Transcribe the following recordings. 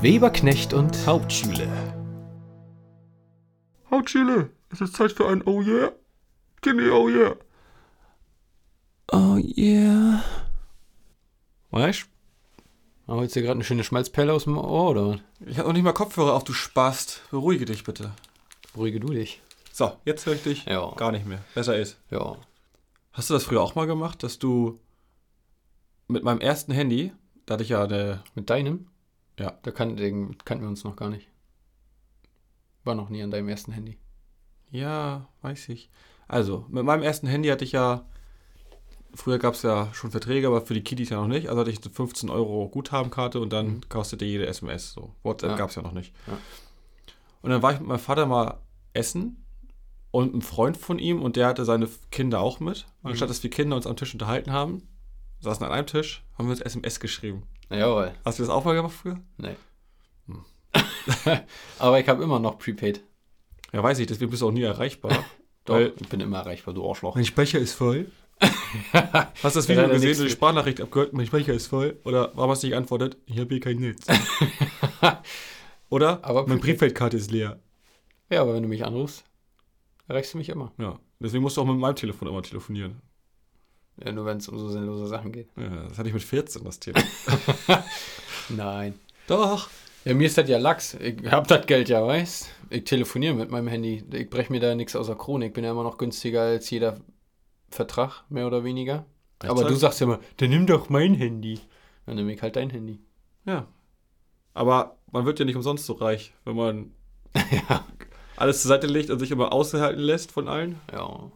Weberknecht und Hauptschule. Hauptschule, es ist Zeit für ein Oh yeah. Gimme Oh yeah. Oh yeah. Weißt Oh, holst du dir gerade eine schöne Schmalzperle aus dem Ohr, oder was? Ich habe noch nicht mal Kopfhörer auf, du Spast. Beruhige dich bitte. Beruhige du dich. So, jetzt höre ich dich Ja. gar nicht mehr. Besser ist. Ja. Hast du das früher auch mal gemacht, dass du mit meinem ersten Handy, da hatte ich ja eine, Mit deinem? Ja. Da kan den kannten wir uns noch gar nicht. War noch nie an deinem ersten Handy. ja, weiß ich. Also, mit meinem ersten Handy hatte ich ja, früher gab es ja schon Verträge, aber für die Kiddies ja noch nicht. Also hatte ich eine 15 Euro Guthabenkarte und dann kostete jede SMS. So, WhatsApp Ja. gab es ja noch nicht. Ja. Und dann war ich mit meinem Vater mal essen und ein Freund von ihm und der hatte seine Kinder auch mit. Und anstatt dass wir Kinder uns am Tisch unterhalten haben, saßen an einem Tisch, haben wir uns SMS geschrieben. Jawohl. Hast du das auch mal gemacht früher? Nee. Aber ich habe immer noch Prepaid. Ja, weiß ich, deswegen bist du auch nie erreichbar. Doch, Weil ich bin immer erreichbar, du Arschloch. mein Speicher ist voll. Hast du das Video gesehen, nix. die Sprachnachricht abgehört, mein Speicher ist voll? Oder warum hast du nicht geantwortet? Ich habe hier kein Netz. Oder? Aber meine Prepaid. Briefgeldkarte ist leer. Ja, aber wenn du mich anrufst, erreichst du mich immer. Ja, deswegen musst du auch mit meinem Telefon immer telefonieren. Ja, nur wenn es um so sinnlose Sachen geht. Ja, das hatte ich mit 14, das Thema. Nein. Doch. Ja, mir ist das ja Lachs. Ich hab das Geld ja, weißt Ich telefoniere mit meinem Handy. Ich breche mir da nichts außer Krone. Ich bin ja immer noch günstiger als jeder Vertrag, mehr oder weniger. Echt Aber du sagst ja immer, dann nimm doch mein Handy. Dann nehme ich halt dein Handy. Ja. Aber man wird ja nicht umsonst so reich, wenn man ja. alles zur Seite legt und sich immer aushalten lässt von allen. Ja.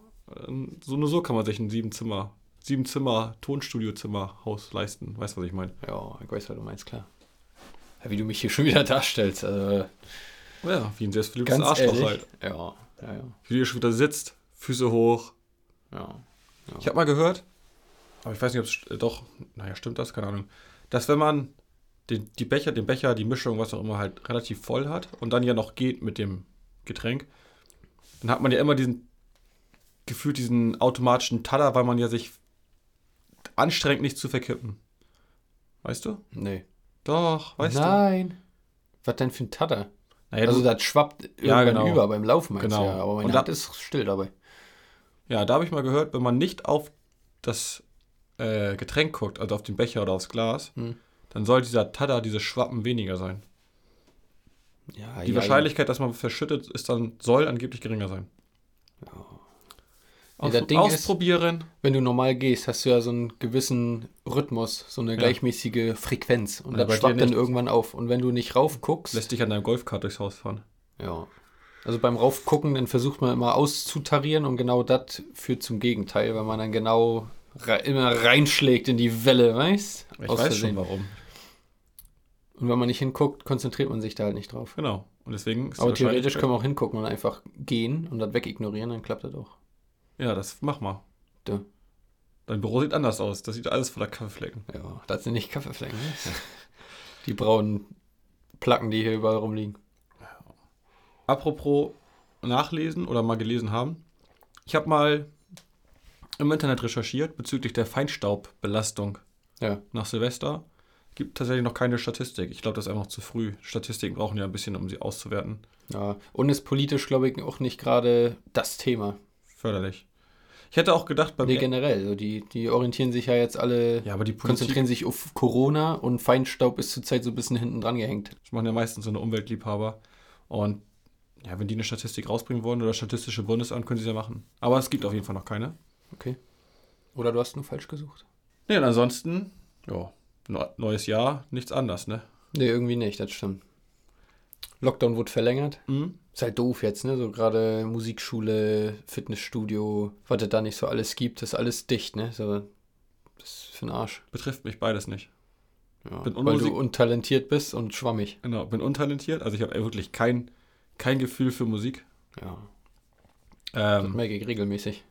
Ähm, So nur so kann man sich ein sieben Zimmer, sieben Zimmer Tonstudio-Zimmer Haus leisten. Weißt du, was ich meine? Ja, ich weiß, was du meinst, klar. Ja, wie du mich hier schon wieder darstellst. Also, Ja, wie ein selbstverliebtes Arschloch ehrlich. halt. Ja, ja, ja. Wie du schon wieder sitzt, Füße hoch. ja. Ich habe mal gehört, aber ich weiß nicht, ob es doch, naja, stimmt das, keine Ahnung, dass wenn man den, die Becher, den Becher, die Mischung, was auch immer, halt relativ voll hat und dann ja noch geht mit dem Getränk, dann hat man ja immer diesen, gefühlt diesen automatischen Taller, weil man ja sich anstrengt, nicht zu verkippen. Weißt du? Nee. Doch, weißt du? Nein. Was denn für ein Tatter? Naja, also das schwappt irgendwann Ja, genau. über beim Laufen, meinst Genau. du ja. Aber meine Und da- Hand ist still dabei. ja, da habe ich mal gehört, wenn man nicht auf das äh, Getränk guckt, also auf den Becher oder aufs Glas, Hm. dann soll dieser Tada, dieses Schwappen weniger sein. Ja, Die ja, Wahrscheinlichkeit, dass man verschüttet, ist dann, soll angeblich geringer sein. Nee, Aus, das Ding ist- ausprobieren. Wenn du normal gehst, hast du ja so einen gewissen Rhythmus, so eine Ja. gleichmäßige Frequenz. Und Ja, das schwappt dann irgendwann auf. Und wenn du nicht raufguckst, lässt dich an deinem Golfkart durchs Haus fahren. ja. Also beim Raufgucken, dann versucht man immer auszutarieren und genau das führt zum Gegenteil, weil man dann genau re immer reinschlägt in die Welle, weißt? Ich Aus weiß Versehen. schon warum. Und wenn man nicht hinguckt, konzentriert man sich da halt nicht drauf. Genau. Und deswegen Aber theoretisch können wir auch hingucken und einfach gehen und das wegignorieren, dann klappt das auch. Ja, das mach mal. Da. Dein Büro sieht anders aus. Das sieht alles voller Kaffeeflecken. Ja, das sind nicht Kaffeeflecken. Ne? die braunen Placken, die hier überall rumliegen. Apropos nachlesen oder mal gelesen haben. Ich habe mal im Internet recherchiert bezüglich der Feinstaubbelastung Ja. nach Silvester. Gibt tatsächlich noch keine Statistik. Ich glaube, das ist einfach zu früh. Statistiken brauchen ja ein bisschen, um sie auszuwerten. Ja, und ist politisch, glaube ich, auch nicht gerade das Thema. Förderlich. Ich hätte auch gedacht, beim Nee, generell. So die, die orientieren sich ja jetzt alle, Ja, aber die Politik konzentrieren sich auf Corona und Feinstaub ist zurzeit so ein bisschen hinten dran gehängt. das machen ja meistens so eine Umweltliebhaber. Und ja, wenn die eine Statistik rausbringen wollen oder Statistische Bundesamt, können sie ja machen. Aber es gibt auf jeden Fall noch keine. Okay. Oder du hast nur falsch gesucht. Nee, und ansonsten, ja, neu- neues Jahr, nichts anders, ne? Nee, irgendwie nicht, das stimmt. Lockdown wurde verlängert. Mhm. Ist halt doof jetzt, ne? So gerade Musikschule, Fitnessstudio, was es da nicht so alles gibt, ist alles dicht, ne? So, das ist für den Arsch. Betrifft mich beides nicht. Ja, Bin weil du untalentiert bist und schwammig. Genau, bin untalentiert, also ich habe wirklich kein, kein Gefühl für Musik. Ja, das Ähm, merke ich regelmäßig.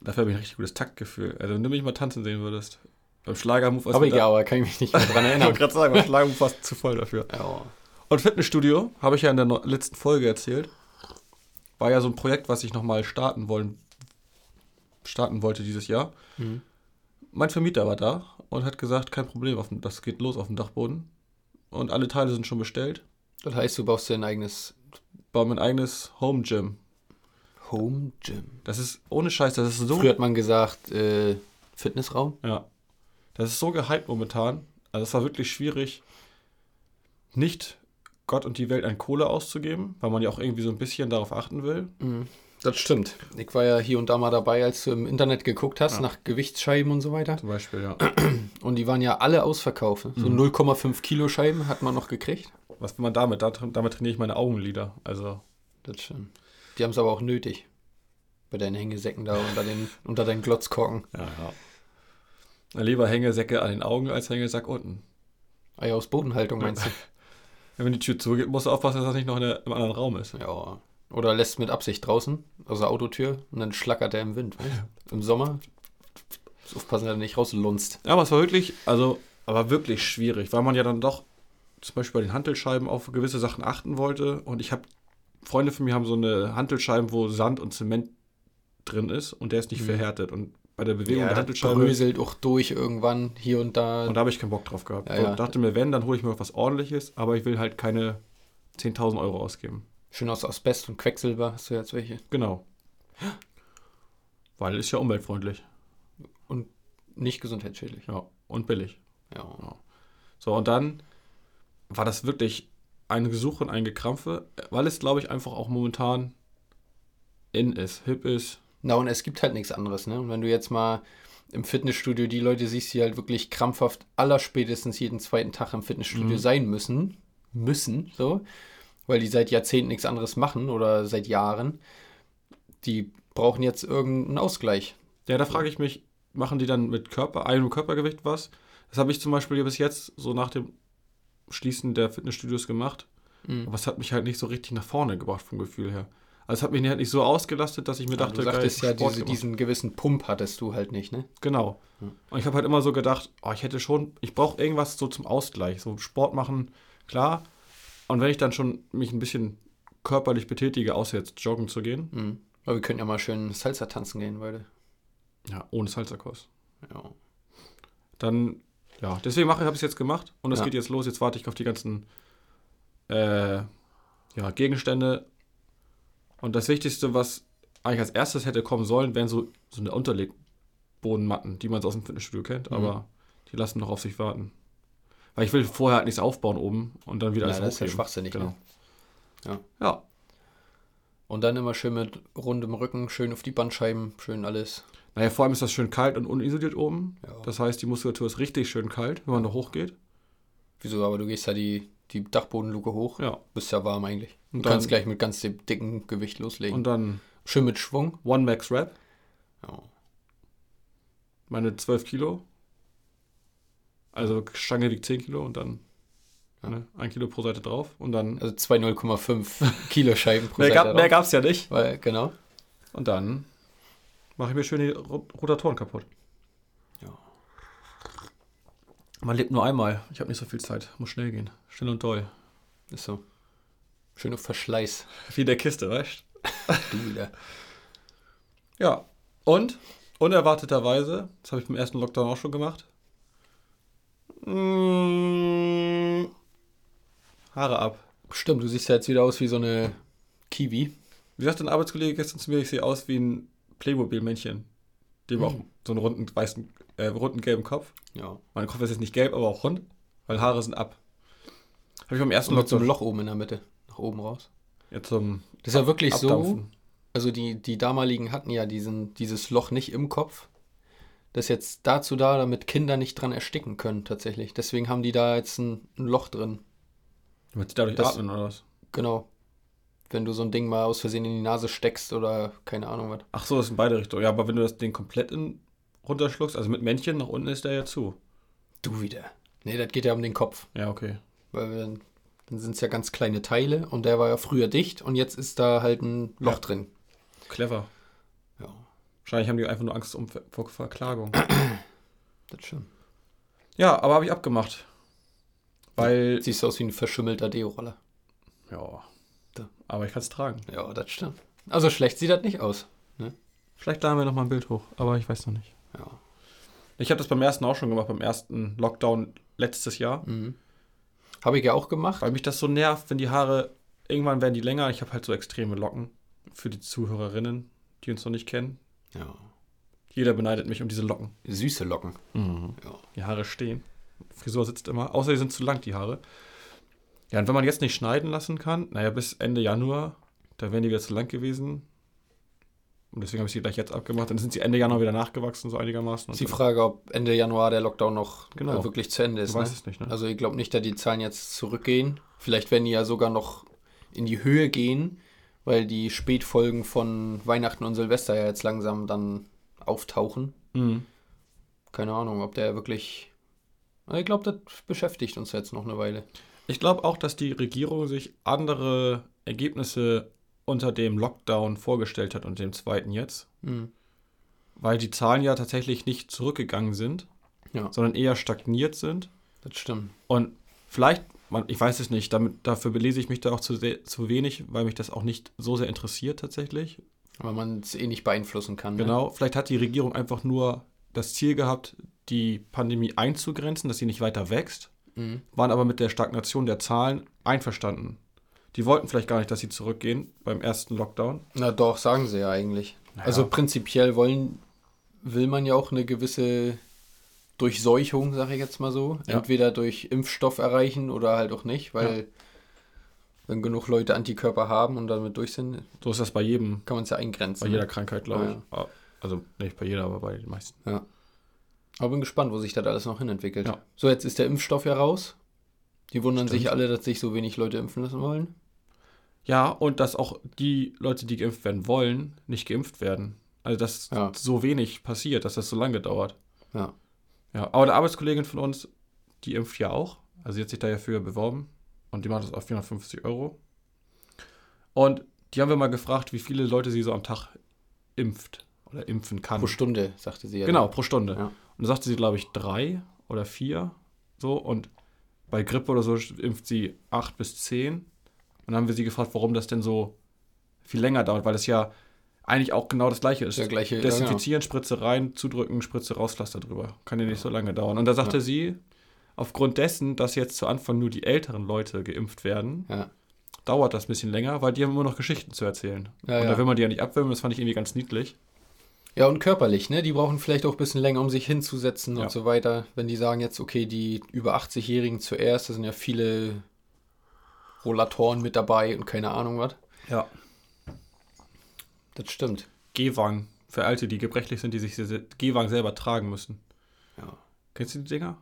dafür habe ich ein richtig gutes Taktgefühl. Also wenn du mich mal tanzen sehen würdest. Beim Schlagermove du da- egal, aber kann ich mich nicht mehr dran Ich erinnern. wollte gerade sagen, beim Schlagermove warst du zu voll dafür. ja. Und Fitnessstudio, habe ich ja in der letzten Folge erzählt, war ja so ein Projekt, was ich nochmal starten wollen, starten wollte dieses Jahr. Mhm. Mein Vermieter war da und hat gesagt, kein Problem, dem, das geht los auf dem Dachboden. und alle Teile sind schon bestellt. Das heißt, du baust dir ein eigenes Baue mein eigenes Home Gym. Home Gym. Das ist ohne Scheiß, das ist so. Früher hat man gesagt, äh, Fitnessraum. Ja. Das ist so gehypt momentan. Also es war wirklich schwierig, nicht Gott und die Welt an Kohle auszugeben, weil man ja auch irgendwie so ein bisschen darauf achten will. Das stimmt. Ich war ja hier und da mal dabei, als du im Internet geguckt hast Ja. nach Gewichtsscheiben und so weiter. Zum Beispiel, ja. Und die waren ja alle ausverkauft. So 0,5 Kilo Scheiben hat man noch gekriegt. Was will man damit? Da, damit trainiere ich meine Augenlider. Also, Das stimmt. Die haben es aber auch nötig. Bei deinen Hängesäcken da unter, den, unter deinen Glotzkorken. ja, ja. Lieber Hängesäcke an den Augen als Hängesack unten. Eier aus Bodenhaltung meinst du? Ja, wenn die Tür zugeht, musst du aufpassen, dass das nicht noch in der, im anderen Raum ist. Ja. Oder lässt mit Absicht draußen, aus der Autotür, und dann schlackert er im Wind. weißt du? Im Sommer. Aufpassen, dass er nicht rauslunzt. Ja, aber es war wirklich, also, aber wirklich schwierig, weil man ja dann doch zum Beispiel bei den Hantelscheiben auf gewisse Sachen achten wollte. Und ich habe, Freunde von mir haben so eine Hantelscheiben, wo Sand und Zement drin ist und der ist nicht Mhm. verhärtet. Und bei der Bewegung der das Hantelscheibe. bröselt auch durch irgendwann hier und da. Und da habe ich keinen Bock drauf gehabt. Ja, und ja. dachte mir, wenn, dann hole ich mir was ordentliches, aber ich will halt keine 10.000 Euro ausgeben. Schön aus Asbest und Quecksilber hast du jetzt welche. Genau. Weil ist ja umweltfreundlich. Nicht gesundheitsschädlich. Ja. Und billig. Ja. So, und dann war das wirklich ein Gesuch und ein Gekrampfe, weil es, glaube ich, einfach auch momentan in ist, hip ist. Na, und es gibt halt nichts anderes, ne? Und wenn du jetzt mal im Fitnessstudio die Leute siehst, die halt wirklich krampfhaft allerspätestens jeden zweiten Tag im Fitnessstudio Mhm. sein müssen, müssen, so, weil die seit Jahrzehnten nichts anderes machen oder seit Jahren, die brauchen jetzt irgendeinen Ausgleich. Ja, da frage ich mich, machen die dann mit Körper, eigenem Körpergewicht was? Das habe ich zum Beispiel bis jetzt so nach dem Schließen der Fitnessstudios gemacht. Mhm. Aber es hat mich halt nicht so richtig nach vorne gebracht vom Gefühl her. Also es hat mich halt nicht so ausgelastet, dass ich mir Ja, dachte, du sagtest ja, geil, Sport diese, diesen gewissen Pump hattest du halt nicht, ne? Genau. Hm. Und ich habe halt immer so gedacht, oh, ich hätte schon, ich brauche irgendwas so zum Ausgleich. So Sport machen, klar. Und wenn ich dann schon mich ein bisschen körperlich betätige, außer jetzt joggen zu gehen, Mhm. Aber wir können ja mal schön Salsa tanzen gehen, beide. ja, ohne Salzerkurs, Ja. dann, ja, deswegen mache habe ich es jetzt gemacht und es Ja. geht jetzt los. Jetzt warte ich auf die ganzen äh, ja, Gegenstände. Und das Wichtigste, was eigentlich als erstes hätte kommen sollen, wären so, so eine Unterlegbodenmatten, die man so aus dem Fitnessstudio kennt, Mhm. aber die lassen noch auf sich warten. Weil ich will vorher halt nichts aufbauen oben und dann wieder alles das ist ja hochheben. schwachsinnig, Genau. ne? Ja. Ja, Und dann immer schön mit rundem Rücken, schön auf die Bandscheiben, schön alles. naja, vor allem ist das schön kalt und unisoliert oben. Ja. Das heißt, die Muskulatur ist richtig schön kalt, wenn man da hochgeht. Wieso, aber du gehst ja die, die Dachbodenluke hoch. Ja. Bist ja warm eigentlich. Und Und dann- kannst gleich mit ganz dem dicken Gewicht loslegen. Und dann Schön mit Schwung. One Max Rep, Ja. meine 12 Kilo. Also Stange wiegt 10 Kilo und dann Ja. ne, ein Kilo pro Seite drauf. Und dann. Also zwei 0,5 Kilo Scheiben pro mehr, Seite gab, mehr gab's ja nicht. Weil, genau. Und dann mache ich mir schön die Rot- Rotatoren kaputt. Ja. Man lebt nur einmal. Ich habe nicht so viel Zeit. Muss schnell gehen. Schnell und doll. Ist so. Schön auf Verschleiß. Wie in der Kiste, weißt Du wieder. Ja. Und unerwarteterweise, das habe ich beim ersten Lockdown auch schon gemacht. Mm, Haare ab. Stimmt, du siehst ja jetzt wieder aus wie so eine Kiwi. Wie sagt ein Arbeitskollege gestern zu mir, ich sehe aus wie ein Playmobil-Männchen. Dem auch Hm. so einen runden, weißen, äh, runden gelben Kopf. Ja. Mein Kopf ist jetzt nicht gelb, aber auch rund, weil Haare sind ab. Habe ich beim ersten so einem Lockdown Loch oben in der Mitte. Nach oben raus. ja, zum Das ist ja wirklich so. Abdampfen. Also die, die damaligen hatten ja diesen, dieses Loch nicht im Kopf. Das ist jetzt dazu da, damit Kinder nicht dran ersticken können, tatsächlich. Deswegen haben die da jetzt ein, ein Loch drin. Damit sie dadurch Das- atmen oder was? Genau. Wenn du so ein Ding mal aus Versehen in die Nase steckst oder keine Ahnung was. Ach so, das ist in beide Richtungen. Ja, aber wenn du das Ding komplett in, runterschluckst, also mit Männchen, nach unten ist der ja zu. Du wieder. Nee, das geht ja um den Kopf. Ja, okay. Weil wir, dann sind es ja ganz kleine Teile und der war ja früher dicht und jetzt ist da halt ein Loch Ja. drin. Clever. Ja, Wahrscheinlich haben die einfach nur Angst um, vor Verklagung. das stimmt. ja, aber habe ich abgemacht. Weil. Siehst aus wie ein verschimmelter Deo-Roller. Ja. Da. Aber ich kann es tragen. Ja, das stimmt. Also schlecht sieht das nicht aus. Vielleicht laden wir noch mal ein Bild hoch, aber ich weiß noch nicht. Ja. Ich habe das beim ersten auch schon gemacht, beim ersten Lockdown letztes Jahr. Mhm. Habe ich ja auch gemacht. Weil mich das so nervt, wenn die Haare, irgendwann werden die länger. Ich habe halt so extreme Locken für die Zuhörerinnen, die uns noch nicht kennen. Ja. Jeder beneidet mich um diese Locken. Süße Locken. Ja. Die Haare stehen. Frisur sitzt immer. Außer die sind zu lang, die Haare. Ja, und wenn man jetzt nicht schneiden lassen kann, naja, bis Ende Januar, da wären die wieder zu lang gewesen. Und deswegen habe ich sie gleich jetzt abgemacht. Dann sind sie Ende Januar wieder nachgewachsen, so einigermaßen. Ist die Frage, ob Ende Januar der Lockdown noch Genau. äh, wirklich zu Ende ist. Du Ne? weißt es nicht, ne? Also ich glaube nicht, dass die Zahlen jetzt zurückgehen. Vielleicht werden die ja sogar noch in die Höhe gehen, weil die Spätfolgen von Weihnachten und Silvester ja jetzt langsam dann auftauchen. Mhm. Keine Ahnung, ob der wirklich. Ich glaube, das beschäftigt uns jetzt noch eine Weile. Ich glaube auch, dass die Regierung sich andere Ergebnisse unter dem Lockdown vorgestellt hat und dem zweiten jetzt. Mhm. Weil die Zahlen ja tatsächlich nicht zurückgegangen sind, Ja. sondern eher stagniert sind. Das stimmt. Und vielleicht, man, ich weiß es nicht, damit, dafür belese ich mich da auch zu, sehr, zu wenig, weil mich das auch nicht so sehr interessiert tatsächlich. Weil man es eh nicht beeinflussen kann. Ne? Genau, vielleicht hat die Regierung einfach nur das Ziel gehabt, die Pandemie einzugrenzen, dass sie nicht weiter wächst, Mhm. waren aber mit der Stagnation der Zahlen einverstanden. Die wollten vielleicht gar nicht, dass sie zurückgehen beim ersten Lockdown. Na doch, sagen sie ja eigentlich. Naja. Also prinzipiell wollen, will man ja auch eine gewisse Durchseuchung, sage ich jetzt mal so. Ja. Entweder durch Impfstoff erreichen oder halt auch nicht, weil wenn genug Leute Antikörper haben und damit durch sind, So ist das bei jedem, kann man es ja eingrenzen. bei jeder Krankheit, glaube Ja, ich. Ah, Also nicht bei jeder, aber bei den meisten. Ja. Aber bin gespannt, wo sich das alles noch hin entwickelt. Ja. So, jetzt ist der Impfstoff ja raus. Die wundern Stimmt. sich alle, dass sich so wenig Leute impfen lassen wollen. Ja, und dass auch die Leute, die geimpft werden wollen, nicht geimpft werden. Also, dass Ja. so wenig passiert, dass das so lange dauert. Ja. Ja, aber eine Arbeitskollegin von uns, die impft ja auch. Also, sie hat sich da ja für beworben. Und die macht das auf 450 Euro. Und die haben wir mal gefragt, wie viele Leute sie so am Tag impft oder impfen kann. Pro Stunde, sagte sie ja. Genau, pro Stunde. Ja. Und da sagte sie, glaube ich, drei oder vier. So. Und bei Grippe oder so impft sie acht bis zehn. Und dann haben wir sie gefragt, warum das denn so viel länger dauert, weil das ja eigentlich auch genau das gleiche ist. Der gleiche- ja, genau. Desinfizieren, Spritze rein, zudrücken, Spritze raus, Pflaster drüber. Kann ja nicht so lange dauern. Und da sagte Ja. sie, aufgrund dessen, dass jetzt zu Anfang nur die älteren Leute geimpft werden, Ja. dauert das ein bisschen länger, weil die haben immer noch Geschichten zu erzählen. Ja, und da will man die ja nicht abwürgen, das fand ich irgendwie ganz niedlich. Ja, und körperlich, ne? Die brauchen vielleicht auch ein bisschen länger, um sich hinzusetzen und so weiter. Wenn die sagen jetzt, okay, die über 80-Jährigen zuerst, da sind ja viele Rollatoren mit dabei und keine Ahnung was. Ja. Das stimmt. Gehwagen. Für Alte, die gebrechlich sind, die sich Gehwagen selber tragen müssen. Ja. Kennst du die Dinger?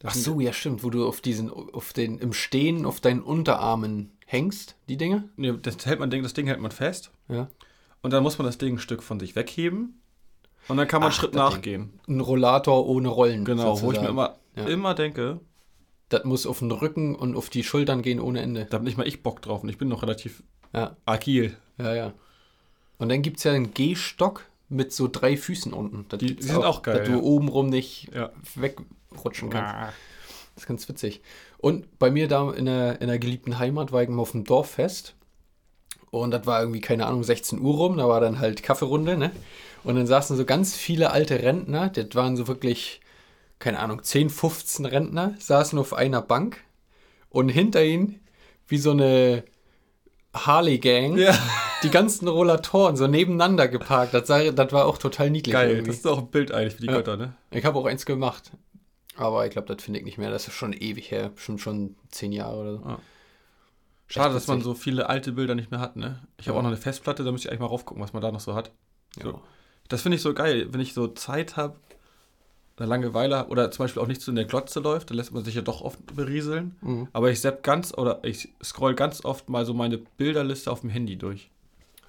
Das Ach so, ja, stimmt, wo du auf diesen, auf den, im Stehen auf deinen Unterarmen hängst, die Dinge. Nee, das hält man, das Ding hält man fest. Ja. Und dann muss man das Ding ein Stück von sich wegheben. Und dann kann man einen Ach, Schritt Ding. nachgehen. Ein Rollator ohne Rollen. Genau, wo ich mir sozusagen. immer, Ja. immer denke, Das muss auf den Rücken und auf die Schultern gehen ohne Ende. da habe nicht mal ich Bock drauf. Und ich bin noch relativ Ja, agil. ja, ja. Und dann gibt es ja einen Gehstock mit so drei Füßen unten. Das Die- sind auch geil, Dass ja. du obenrum nicht Ja. wegrutschen kannst. Das ist ganz witzig. Und bei mir da in der, in der geliebten Heimat war ich mal auf dem Dorffest. Und das war irgendwie, keine Ahnung, 16 Uhr rum. Da war dann halt Kaffeerunde, ne? Und dann saßen so ganz viele alte Rentner. Das waren so wirklich, keine Ahnung, 10, 15 Rentner, saßen auf einer Bank. Und hinter ihnen, wie so eine Harley-Gang, Ja. die ganzen Rollatoren so nebeneinander geparkt. Das, sah, das war auch total niedlich. Geil. irgendwie. Das ist auch ein Bild eigentlich für die Ja. Götter, ne? Ich habe auch eins gemacht. Aber ich glaube, das finde ich nicht mehr. Das ist schon ewig her. Bestimmt schon zehn Jahre oder so. Schade, Echt dass man so viele alte Bilder nicht mehr hat, ne? Ich habe Ja. auch noch eine Festplatte, da müsste ich eigentlich mal raufgucken, was man da noch so hat. So. Das finde ich so geil, wenn ich so Zeit habe, eine Langeweile oder zum Beispiel auch nicht so in der Glotze läuft, dann lässt man sich ja doch oft berieseln. Mhm. Aber ich sepp ganz oder ich scroll ganz oft mal so meine Bilderliste auf dem Handy durch.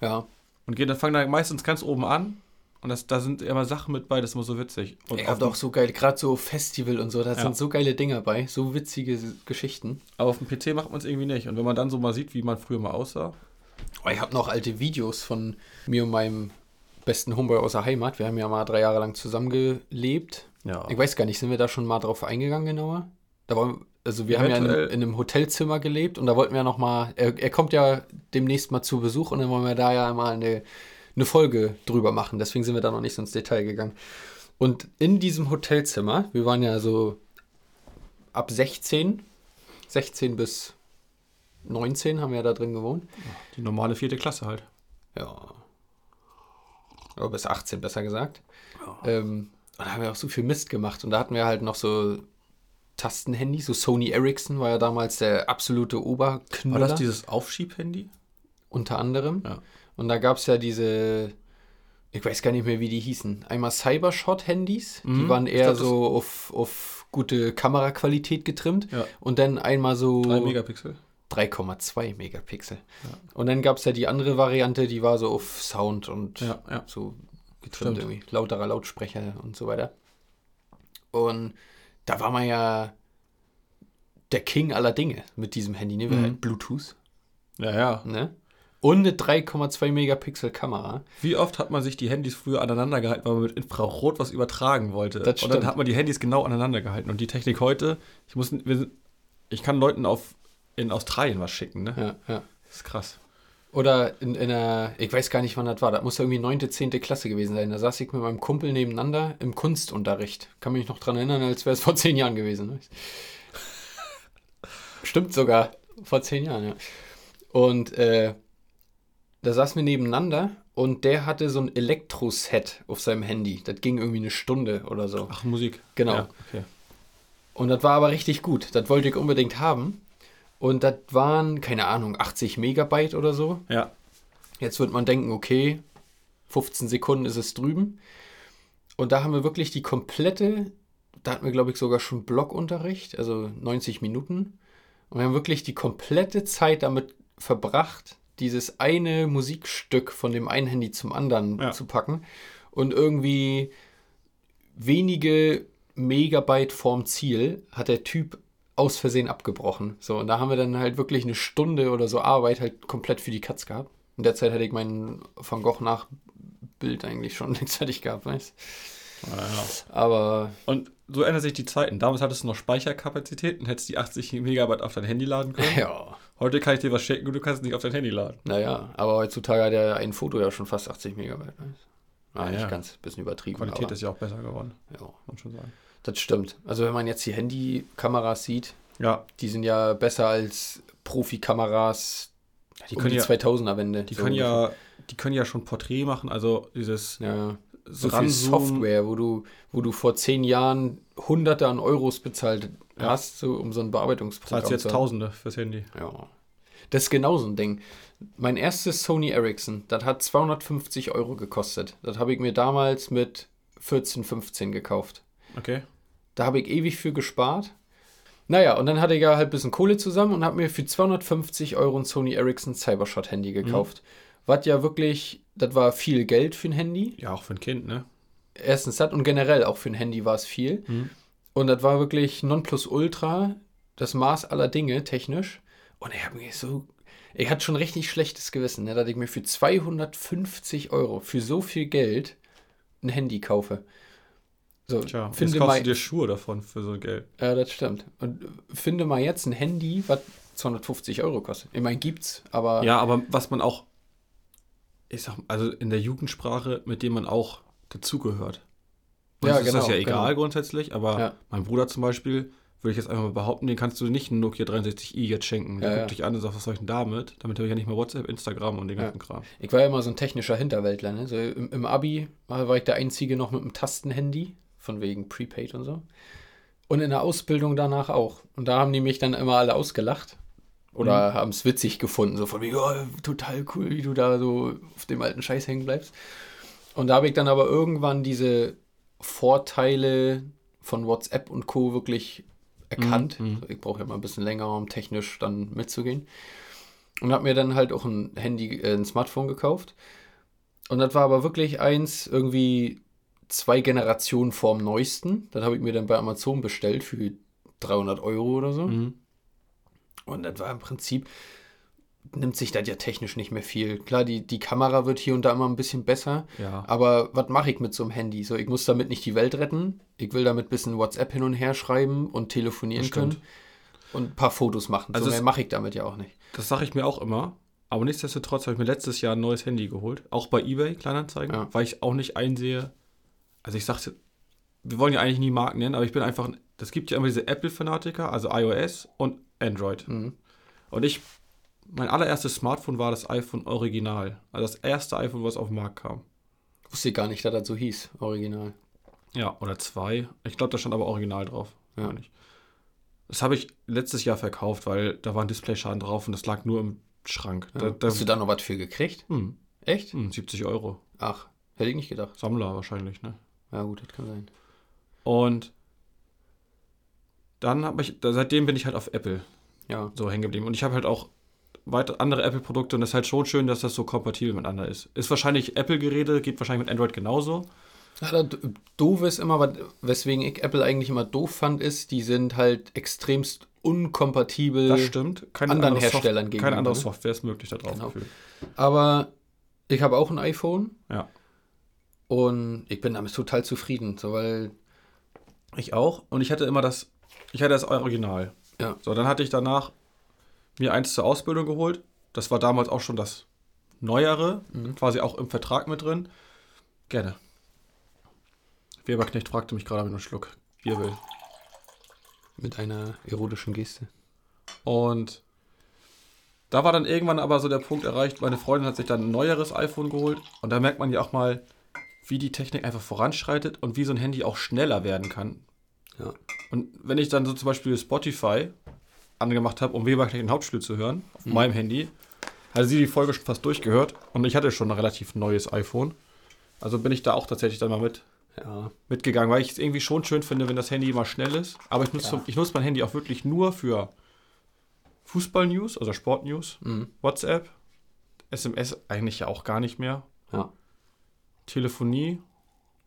Ja. Und gehe dann fangen da meistens ganz oben an. Und das, da sind immer Sachen mit bei, das ist immer so witzig. Und Ich habe doch so geil, gerade so Festival und so, da Ja. sind so geile Dinger bei, so witzige Geschichten. aber auf dem PC macht man es irgendwie nicht. Und wenn man dann so mal sieht, wie man früher mal aussah. Oh, ich habe noch alte Videos von mir und meinem besten Homeboy aus der Heimat. Wir haben ja mal drei Jahre lang zusammengelebt. Ja. Ich weiß gar nicht, sind wir da schon mal drauf eingegangen genauer? Da wollen, also wir haben ja in, Eventuell. in einem Hotelzimmer gelebt und da wollten wir noch mal, er, er kommt ja demnächst mal zu Besuch und dann wollen wir da ja mal eine, eine Folge drüber machen. Deswegen sind wir da noch nicht so ins Detail gegangen. Und in diesem Hotelzimmer, wir waren ja so ab 16, 16 bis 19 haben wir ja da drin gewohnt. Die normale vierte Klasse halt. Ja. Oder bis 18 besser gesagt. Ähm, und da haben wir auch so viel Mist gemacht. Und da hatten wir halt noch so Tastenhandys, so Sony Ericsson war ja damals der absolute War Oberknüller. das dieses Aufschieb-Handy? unter anderem. Ja. Und da gab es ja diese, ich weiß gar nicht mehr, wie die hießen. Einmal Cybershot-Handys, die Mhm, waren ich eher glaub, so auf, auf gute Kameraqualität getrimmt. Ja. Und dann einmal so 3 Megapixel. 3,2 Megapixel. Und dann gab es ja die andere Variante, die war so auf Sound und Ja, ja. so getrimmt Stimmt. irgendwie. Lauterer Lautsprecher und so weiter. Und da war man ja der King aller Dinge mit diesem Handy, ne? Wir Mhm. hatten Bluetooth, Ja, ja. ne? Und eine 3,2 Megapixel Kamera. Wie oft hat man sich die Handys früher aneinander gehalten, weil man mit Infrarot was übertragen wollte? Das und dann hat man die Handys genau aneinander gehalten. Und die Technik heute, ich muss, ich kann Leuten auf, in Australien was schicken, ne? Ja, ja. Das ist krass. Oder in, in einer, ich weiß gar nicht, wann das war, das muss irgendwie 9., 10. Klasse gewesen sein. Da saß ich mit meinem Kumpel nebeneinander im Kunstunterricht. Kann mich noch dran erinnern, als wäre es vor zehn Jahren gewesen. Ne? Stimmt sogar, vor zehn Jahren, ja. Und äh, da saßen wir nebeneinander und der hatte so ein Elektro-Set auf seinem Handy. Das ging irgendwie eine Stunde oder so. Ach, Musik. Genau. Ja, okay. Und das war aber richtig gut. Das wollte ich unbedingt haben. Und das waren, keine Ahnung, 80 Megabyte oder so. Ja. Jetzt wird man denken, okay, 15 Sekunden ist es drüben. Und da haben wir wirklich die komplette, da hatten wir, glaube ich, sogar schon Blockunterricht, also 90 Minuten. Und wir haben wirklich die komplette Zeit damit verbracht, dieses eine Musikstück von dem einen Handy zum anderen Ja. zu packen. Und irgendwie wenige Megabyte vorm Ziel hat der Typ aus Versehen abgebrochen. So, und da haben wir dann halt wirklich eine Stunde oder so Arbeit halt komplett für die Katz gehabt. In der Zeit hätte ich mein Van Gogh Nachbild eigentlich schon fertig gehabt, weißt Ja, ja. Aber Und so ändern sich die Zeiten. Damals hattest du noch Speicherkapazität und hättest die 80 Megabyte auf dein Handy laden können. ja, Heute kann ich dir was schicken und du kannst es nicht auf dein Handy laden. naja, aber heutzutage hat ja ein Foto ja schon fast 80 Megabyte, weißt Ah, Ja, nicht ganz, bisschen übertrieben. Qualität aber, ist ja auch besser geworden, ja, muss schon sagen. Das stimmt. Also wenn man jetzt die Handykameras sieht, Ja, die sind ja besser als Profikameras die um können die ja, 2000er Wende. die so können ungefähr. ja, die können ja schon Porträt machen, also dieses Ja, so viel. Software, wo du, wo du vor zehn Jahren Hunderte an Euros bezahlt Ja. hast, so, um so ein Bearbeitungsprogramm zahlst jetzt. Tausende fürs Handy. Ja. Das ist genau so ein Ding. Mein erstes Sony Ericsson, das hat 250 Euro gekostet. Das habe ich mir damals mit 14, 15 gekauft. Okay. Da habe ich ewig für gespart. Naja, und dann hatte ich ja halt ein bisschen Kohle zusammen und habe mir für 250 Euro ein Sony Ericsson Cybershot Handy gekauft. Was ja wirklich, das war viel Geld für ein Handy. Ja, auch für ein Kind, ne? Erstens das und generell auch für ein Handy war es viel. Mhm. Und das war wirklich Nonplusultra, das Maß aller Dinge technisch. Und ich habe mir so, ich hatte schon richtig schlechtes Gewissen, ne, dass ich mir für 250 Euro, für so viel Geld, ein Handy kaufe. So, Tja, jetzt finde kaufst mal, du dir Schuhe davon für so Geld. ja, das stimmt. Und finde mal jetzt ein Handy, was 250 Euro kostet. Ich meine, gibt's, aber Ja, aber was man auch, ich sag, also in der Jugendsprache, mit dem man auch dazugehört. Uns Ja, ist das genau, ja egal genau. grundsätzlich, aber Ja. mein Bruder zum Beispiel, würde ich jetzt einfach mal behaupten, den kannst du nicht einen Nokia 63i jetzt schenken. Der Ja, guckt ja. dich an und sagt, was soll ich denn damit? Damit habe ich ja nicht mehr WhatsApp, Instagram und den Ja. ganzen Kram. Ich war ja immer so ein technischer Hinterwäldler. Ne? So im, Im Abi war ich der Einzige noch mit einem Tastenhandy, von wegen Prepaid und so. Und in der Ausbildung danach auch. Und da haben die mich dann immer alle ausgelacht. Oder haben es witzig gefunden, so von wegen, oh, total cool, wie du da so auf dem alten Scheiß hängen bleibst. Und da habe ich dann aber irgendwann diese Vorteile von WhatsApp und Co. wirklich erkannt. Mhm, mhm. Ich brauche ja mal ein bisschen länger, um technisch dann mitzugehen. Und habe mir dann halt auch ein Handy, äh, ein Smartphone gekauft. Und das war aber wirklich eins, irgendwie zwei Generationen vorm neuesten. Das habe ich mir dann bei Amazon bestellt für 300 Euro oder so. Mhm. Und das war im Prinzip, nimmt sich das ja technisch nicht mehr viel. Klar, die, die Kamera wird hier und da immer ein bisschen besser. Ja. Aber was mache ich mit so einem Handy? So, ich muss damit nicht die Welt retten. Ich will damit ein bisschen WhatsApp hin und her schreiben und telefonieren können. Und ein paar Fotos machen. Also so mehr mache ich damit ja auch nicht. Das sage ich mir auch immer. Aber nichtsdestotrotz habe ich mir letztes Jahr ein neues Handy geholt. Auch bei eBay, Kleinanzeigen, Ja. weil ich auch nicht einsehe. Also ich sag's, wir wollen ja eigentlich nie Marken nennen, aber ich bin einfach ein das gibt ja immer diese Apple-Fanatiker, also iOS und Android. Mhm. Und ich, mein allererstes Smartphone war das iPhone Original. Also das erste iPhone, was auf den Markt kam. Wusste ich gar nicht, dass das so hieß, original. Ja, oder zwei. Ich glaube, da stand aber Original drauf. Ja. ich. Das habe ich letztes Jahr verkauft, weil da war ein Displayschaden drauf und das lag nur im Schrank. Ja. Da, da, Hast du da noch was für gekriegt? hm, Echt? hm, 70 Euro. Ach, hätte ich nicht gedacht. Sammler wahrscheinlich, ne? Ja, gut, das kann sein. Und dann habe ich, seitdem bin ich halt auf Apple Ja. so hängen geblieben. Und ich habe halt auch weiter andere Apple-Produkte und es ist halt schon schön, dass das so kompatibel miteinander ist. Ist wahrscheinlich Apple-Geräte, geht wahrscheinlich mit Android genauso. Ja, das Doofe ist immer, weswegen ich Apple eigentlich immer doof fand, ist, die sind halt extremst unkompatibel. Das stimmt. Keine anderen andere Herstellern Keine gegenüber, andere ne? Software ist möglich da drauf. Genau. Aber ich habe auch ein iPhone Ja. Und ich bin damit total zufrieden, so weil Ich auch. Und ich hatte immer das, ich hatte das Original. Ja. So, dann hatte ich danach mir eins zur Ausbildung geholt. Das war damals auch schon das Neuere, Mhm. quasi auch im Vertrag mit drin. Gerne. Weberknecht fragte mich gerade mit einem Schluck will. mit einer erotischen Geste. Und da war dann irgendwann aber so der Punkt erreicht, meine Freundin hat sich dann ein neueres iPhone geholt und da merkt man ja auch mal, wie die Technik einfach voranschreitet und wie so ein Handy auch schneller werden kann. Ja. Und wenn ich dann so zum Beispiel Spotify angemacht habe, um Weberknecht den Hauptspiel zu hören, auf Mhm. meinem Handy, hatte sie die Folge schon fast durchgehört und ich hatte schon ein relativ neues iPhone. Also bin ich da auch tatsächlich dann mal mit Ja. mitgegangen, weil ich es irgendwie schon schön finde, wenn das Handy mal schnell ist. Aber ich nutze, Ja. ich nutze mein Handy auch wirklich nur für Fußball-News, also Sport-News, Mhm. WhatsApp, SMS eigentlich ja auch gar nicht mehr, Ja. Telefonie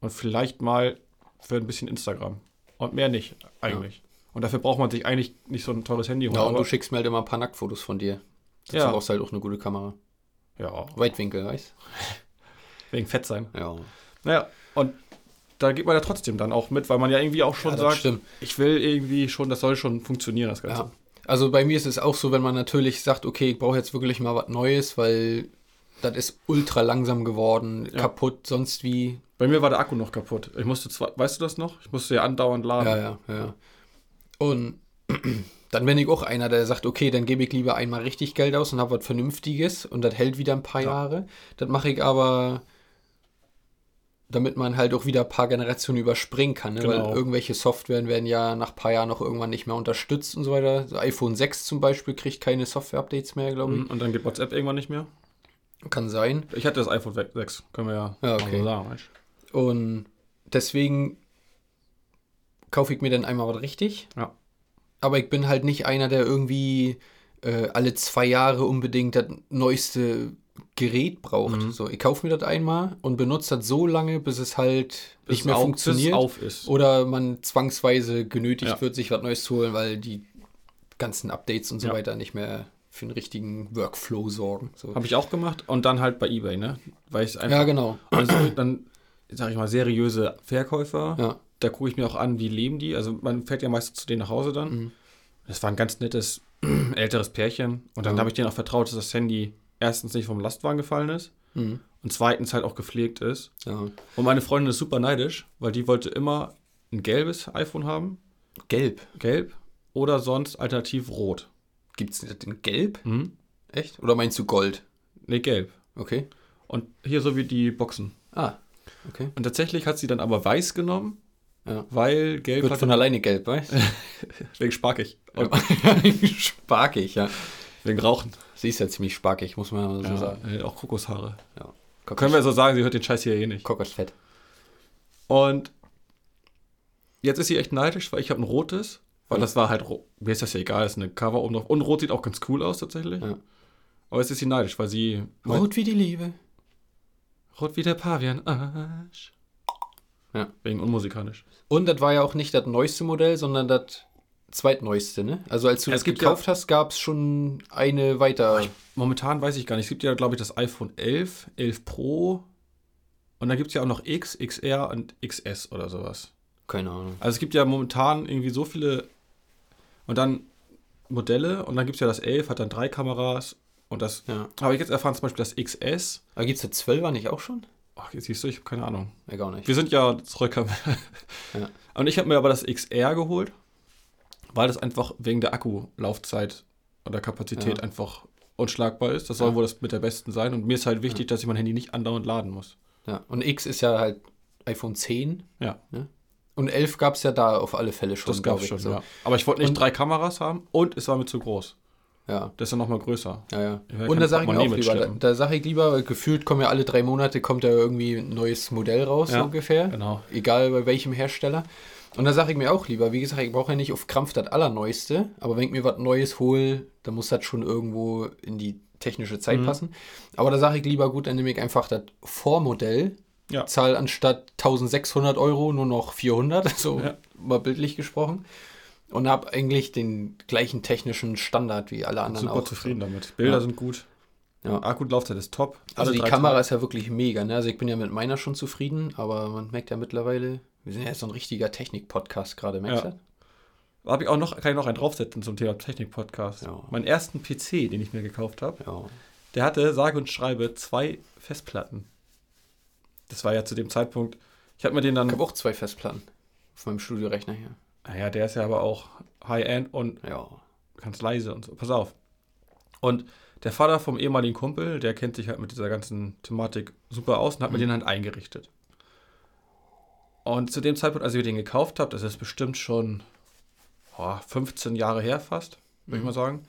und vielleicht mal für ein bisschen Instagram. Und mehr nicht, eigentlich. Und dafür braucht man sich eigentlich nicht so ein teures Handy holen. ja, und du schickst mir halt immer ein paar Nacktfotos von dir. Dazu Ja. brauchst du halt auch eine gute Kamera. ja, Weitwinkel, weißt wegen Fett sein. Ja. Naja, und da geht man ja trotzdem dann auch mit, weil man ja irgendwie auch schon Ja, sagt, stimmt. ich will irgendwie schon, das soll schon funktionieren, das Ganze. Ja. Also bei mir ist es auch so, wenn man natürlich sagt, okay, ich brauche jetzt wirklich mal was Neues, weil das ist ultra langsam geworden, Ja. kaputt, sonst wie. Bei mir war der Akku noch kaputt. Ich musste zwar, weißt du das noch? Ich musste ja andauernd laden. Ja, ja, ja. Und dann bin ich auch einer, der sagt, okay, dann gebe ich lieber einmal richtig Geld aus und habe was Vernünftiges und das hält wieder ein paar Ja. Jahre. Das mache ich aber, damit man halt auch wieder ein paar Generationen überspringen kann, ne? Genau. weil irgendwelche Softwaren werden ja nach ein paar Jahren noch irgendwann nicht mehr unterstützt und so weiter. So iPhone 6 zum Beispiel kriegt keine Software-Updates mehr, glaube ich. Mhm, Und dann geht WhatsApp irgendwann nicht mehr. Kann sein. Ich hatte das iPhone 6, können wir ja, Ja, mal okay. so sagen. weißt Und deswegen kaufe ich mir dann einmal was richtig. Ja. Aber ich bin halt nicht einer, der irgendwie äh, alle zwei Jahre unbedingt das neueste Gerät braucht. Mhm. So, ich kaufe mir das einmal und benutze das so lange, bis es halt Bis nicht mehr auf- funktioniert. Auf ist. Oder man zwangsweise genötigt Ja. wird, sich was Neues zu holen, weil die ganzen Updates und so Ja. weiter nicht mehr für einen richtigen Workflow sorgen. So. Habe ich auch gemacht. Und dann halt bei Ebay, ne? Weil ich es einfach. Ja, genau. Also dann, sag ich mal, seriöse Verkäufer. Ja. Da gucke ich mir auch an, wie leben die. Also man fährt ja meistens zu denen nach Hause dann. Mhm. Das war ein ganz nettes älteres Pärchen. Und dann Ja. habe ich denen auch vertraut, dass das Handy erstens nicht vom Lastwagen gefallen ist Mhm. und zweitens halt auch gepflegt ist. Ja. Und meine Freundin ist super neidisch, weil die wollte immer ein gelbes iPhone haben, Gelb. gelb oder sonst alternativ rot. Gibt es in Gelb? Mhm. Echt? Oder meinst du Gold? Nee, gelb. Okay. Und hier so wie die Boxen. Ah, okay. Und tatsächlich hat sie dann aber weiß genommen, Ja. weil gelb Wird hat von alleine gelb, weißt wegen sparkig. Du? sparkig, ja. wegen Rauchen. Sie ist ja ziemlich sparkig, muss man so Ja, sagen. äh, auch Kokoshaare. Ja. Können wir so sagen, sie hört den Scheiß hier eh nicht. Kokosfett. Und jetzt ist sie echt neidisch, weil ich habe ein rotes, weil das war halt, mir ist das ja egal, ist eine Cover oben drauf. Und rot sieht auch ganz cool aus tatsächlich. Ja. Aber jetzt ist sie neidisch, weil sie Rot wie die Liebe. rot wie der Pavian. Arsch. Ja. Wegen unmusikalisch. Und das war ja auch nicht das neueste Modell, sondern das zweitneueste, ne? Also als du Es das gekauft hast, gab es schon eine weiter. Momentan weiß ich gar nicht. Es gibt ja, glaube ich, das iPhone 11, 11 Pro. Und dann gibt es ja auch noch X, XR und XS oder sowas. Keine Ahnung. Also es gibt ja momentan irgendwie so viele und dann Modelle und dann gibt es ja das 11, hat dann drei Kameras und das Ja. habe ich jetzt erfahren, zum Beispiel das XS. Aber gibt es das 12er nicht auch schon? Ach, jetzt siehst du, ich habe keine Ahnung. Ja, gar nicht. Wir sind ja zurück. am- Ja. Und ich habe mir aber das XR geholt, weil das einfach wegen der Akkulaufzeit oder Kapazität Ja. einfach unschlagbar ist. Das soll Ja. wohl das mit der besten sein. Und mir ist halt wichtig, dass ich mein Handy nicht andauernd laden muss. Ja. Und X ist ja halt iPhone 10. Ja, Und 11 gab es ja da auf alle Fälle schon. das gab's ich, schon, so. ja. Aber ich wollte nicht Und- drei Kameras haben und es war mir zu groß. Ja, Das ist ja nochmal größer. ja, ja. Und da sage ich mir auch lieber, da, da sage ich lieber, gefühlt kommen ja alle drei Monate kommt ja irgendwie ein neues Modell raus, Ja, so ungefähr. Genau. Egal bei welchem Hersteller. Und da sage ich mir auch lieber, wie gesagt, ich brauche ja nicht auf Krampf das Allerneueste, aber wenn ich mir was Neues hole, dann muss das schon irgendwo in die technische Zeit Mhm. passen. Aber da sage ich lieber, gut, dann nehme ich einfach das Vormodell, Ja. zahl anstatt 1600 Euro nur noch 400, so Ja. mal bildlich gesprochen. Und habe eigentlich den gleichen technischen Standard wie alle anderen Super auch. zufrieden damit. Bilder Ja. sind gut. Ja. Akkulaufzeit ist top. Also die Kamera Tage. ist ja wirklich mega, ne? Also ich bin ja mit meiner schon zufrieden, aber man merkt ja mittlerweile, wir sind ja jetzt so ein richtiger Technik-Podcast gerade, merkst Ja. du? Da habe ich auch noch, kann ich noch einen draufsetzen zum Thema Technik-Podcast. Ja. Meinen ersten PC, den ich mir gekauft habe, Ja. der hatte, sage und schreibe, zwei Festplatten. Das war ja zu dem Zeitpunkt, ich habe mir den Ich dann, habe auch zwei Festplatten auf meinem Studiorechner hier. naja, der ist ja aber auch High-End und Ja. ganz leise und so. Pass auf. Und der Vater vom ehemaligen Kumpel, der kennt sich halt mit dieser ganzen Thematik super aus und hat mir Mhm. den halt eingerichtet. Und zu dem Zeitpunkt, als ich mir den gekauft habe, das ist bestimmt schon boah, 15 Jahre her fast, würde ich Mhm. mal sagen,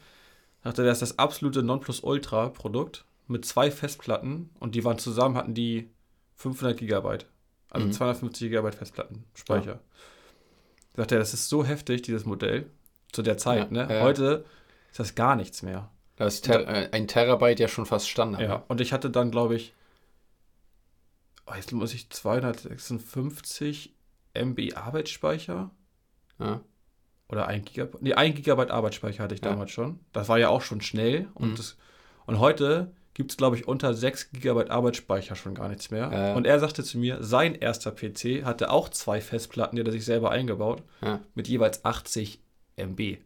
dachte, der ist das absolute Nonplusultra-Produkt mit zwei Festplatten und die waren zusammen, hatten die 500 Gigabyte. Also Mhm. 250 Gigabyte Festplattenspeicher. Da dachte er, das ist so heftig, dieses Modell, zu der Zeit. Ja, ne? ja. Heute ist das gar nichts mehr. Da ist Ter äh, ein Terabyte ja schon fast Standard. Ja. Und ich hatte dann, glaube ich, oh, jetzt muss ich 256 MB Arbeitsspeicher Ja. oder 1 Gigabyte. Nee, 1 Gigabyte Arbeitsspeicher hatte ich Ja. damals schon. Das war ja auch schon schnell. Und, Mhm. das, und heute gibt es, glaube ich, unter 6 Gigabyte Arbeitsspeicher schon gar nichts mehr. Ja. Und er sagte zu mir, sein erster PC hatte auch zwei Festplatten, die hat er sich selber eingebaut, Ja. mit jeweils 80 MB.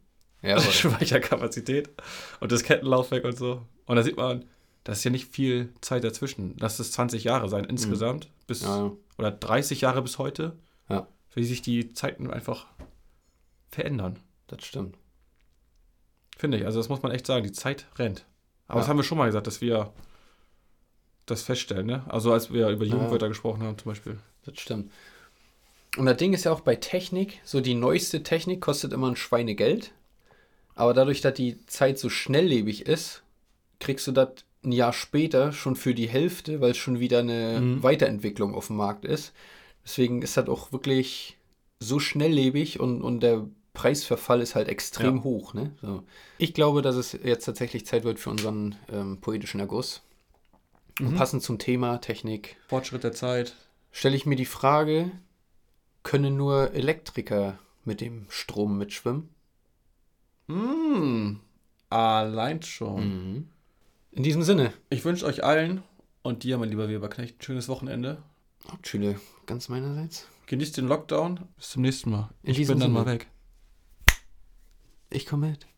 Ja, Also Speicherkapazität und das Kettenlaufwerk und so. Und da sieht man, da ist ja nicht viel Zeit dazwischen. Lass es 20 Jahre sein insgesamt, bis Mhm. ja, ja. oder 30 Jahre bis heute, Ja. wie sich die Zeiten einfach verändern. das stimmt. Finde ich. Also das muss man echt sagen, die Zeit rennt. Aber Ja. das haben wir schon mal gesagt, dass wir das feststellen, ne? Also als wir über Ja. Jugendwörter gesprochen haben zum Beispiel. Das stimmt. Und das Ding ist ja auch bei Technik, so die neueste Technik kostet immer ein Schweinegeld. Aber dadurch, dass die Zeit so schnelllebig ist, kriegst du das ein Jahr später schon für die Hälfte, weil es schon wieder eine Mhm. Weiterentwicklung auf dem Markt ist. Deswegen ist das auch wirklich so schnelllebig und, und der Preisverfall ist halt extrem Ja. hoch. Ne? So. Ich glaube, dass es jetzt tatsächlich Zeit wird für unseren ähm, poetischen Erguss. Und Mhm. passend zum Thema Technik Fortschritt der Zeit. stelle ich mir die Frage, können nur Elektriker mit dem Strom mitschwimmen? Mmh, allein schon. In diesem Sinne, Ich wünsche euch allen und dir, mein lieber Weberknecht, ein schönes Wochenende. oh, Tschüle, ganz meinerseits. Genießt den Lockdown. Bis zum nächsten Mal. In ich bin dann Sinne. mal weg. Ich komme mit.